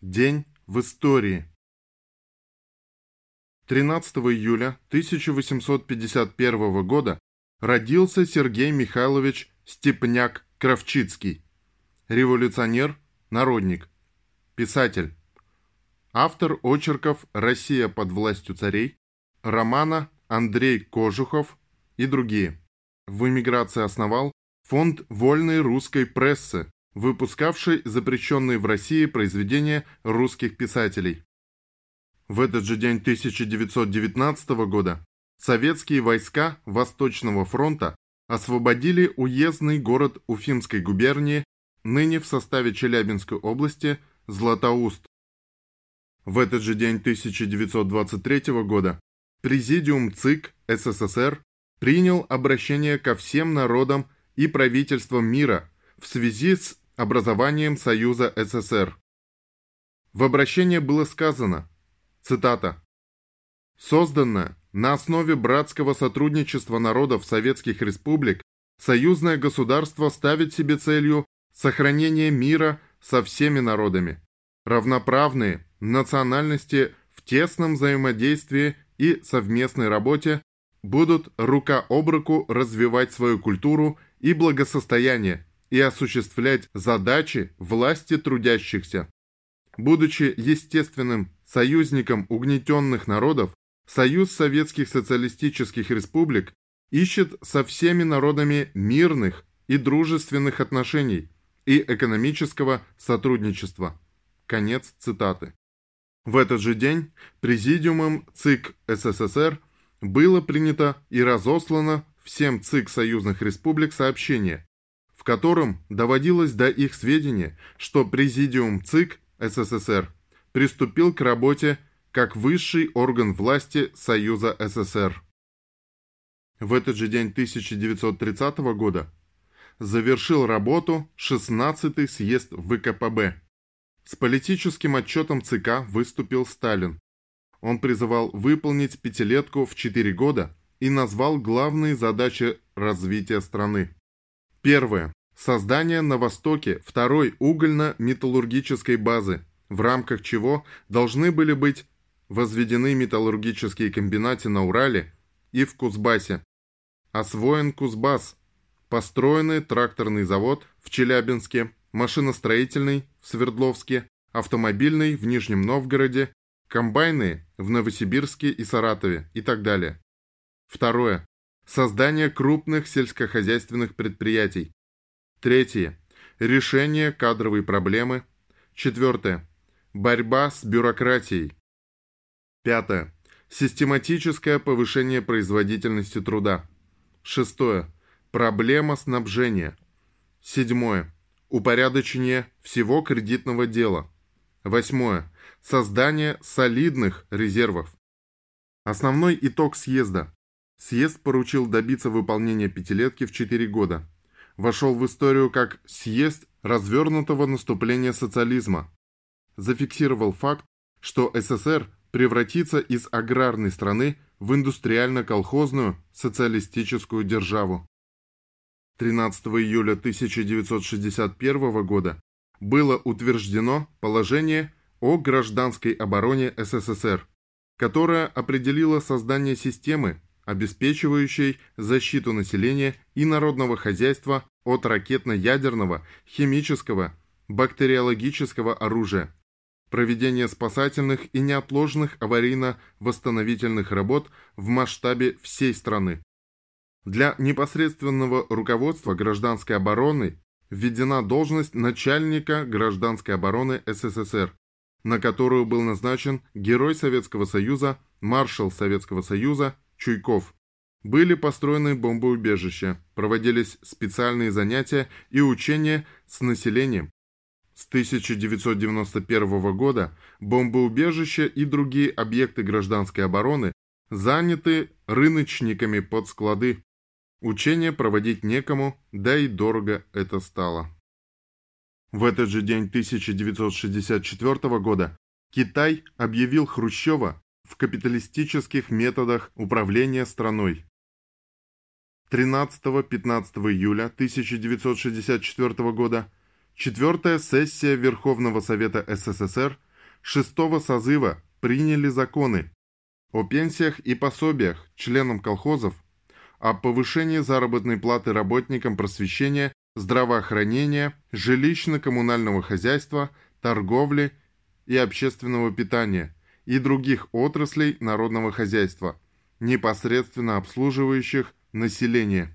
День в истории. 13 июля 1851 года родился Сергей Михайлович Степняк-Кравчицкий, революционер, народник, писатель, автор очерков «Россия под властью царей», романа Андрей Кожухов и другие. В эмиграции основал фонд вольной русской прессы, выпускавший запрещенные в России произведения русских писателей. В этот же день 1919 года советские войска Восточного фронта освободили уездный город Уфимской губернии, ныне в составе Челябинской области, Златоуст. В этот же день 1923 года Президиум ЦИК СССР принял обращение ко всем народам и правительствам мира в связи с образованием Союза СССР. В обращении было сказано, цитата, «Созданное на основе братского сотрудничества народов советских республик, союзное государство ставит себе целью сохранение мира со всеми народами, равноправные национальности в тесном взаимодействии и совместной работе будут рука об руку развивать свою культуру и благосостояние, и осуществлять задачи власти трудящихся. Будучи естественным союзником угнетенных народов, Союз Советских Социалистических Республик ищет со всеми народами мирных и дружественных отношений и экономического сотрудничества. Конец цитаты. В этот же день Президиумом ЦИК СССР было принято и разослано всем ЦИК союзных республик сообщение, котором доводилось до их сведения, что Президиум ЦИК СССР приступил к работе как высший орган власти Союза СССР. В этот же день 1930 года завершил работу 16-й съезд ВКПБ. С политическим отчетом ЦК выступил Сталин. Он призывал выполнить пятилетку в 4 года и назвал главные задачи развития страны. Первое. Создание на Востоке второй угольно-металлургической базы, в рамках чего должны были быть возведены металлургические комбинаты на Урале и в Кузбассе. Освоен Кузбасс. Построенный тракторный завод в Челябинске, машиностроительный в Свердловске, автомобильный в Нижнем Новгороде, комбайны в Новосибирске и Саратове и так далее. Второе. Создание крупных сельскохозяйственных предприятий. Третье. Решение кадровой проблемы. Четвертое. Борьба с бюрократией. Пятое. Систематическое повышение производительности труда. Шестое. Проблема снабжения. Седьмое. Упорядочение всего кредитного дела. Восьмое. Создание солидных резервов. Основной итог съезда. Съезд поручил добиться выполнения пятилетки в 4 года. Вошел в историю как съезд развернутого наступления социализма. Зафиксировал факт, что СССР превратится из аграрной страны в индустриально-колхозную социалистическую державу. 13 июля 1961 года было утверждено положение о гражданской обороне СССР, которое определило создание системы обеспечивающей защиту населения и народного хозяйства от ракетно-ядерного, химического, бактериологического оружия, проведение спасательных и неотложных аварийно-восстановительных работ в масштабе всей страны. Для непосредственного руководства гражданской обороны введена должность начальника гражданской обороны СССР, на которую был назначен Герой Советского Союза, маршал Советского Союза Чуйков. Были построены бомбоубежища, проводились специальные занятия и учения с населением. С 1991 года бомбоубежища и другие объекты гражданской обороны заняты рыночниками под склады. Учения проводить некому, да и дорого это стало. В этот же день 1964 года Китай объявил Хрущева в капиталистических методах управления страной. 13-15 июля 1964 года четвертая сессия Верховного Совета СССР шестого созыва приняли законы о пенсиях и пособиях членам колхозов, о повышении заработной платы работникам просвещения, здравоохранения, жилищно-коммунального хозяйства, торговли и общественного питания и других отраслей народного хозяйства, непосредственно обслуживающих население.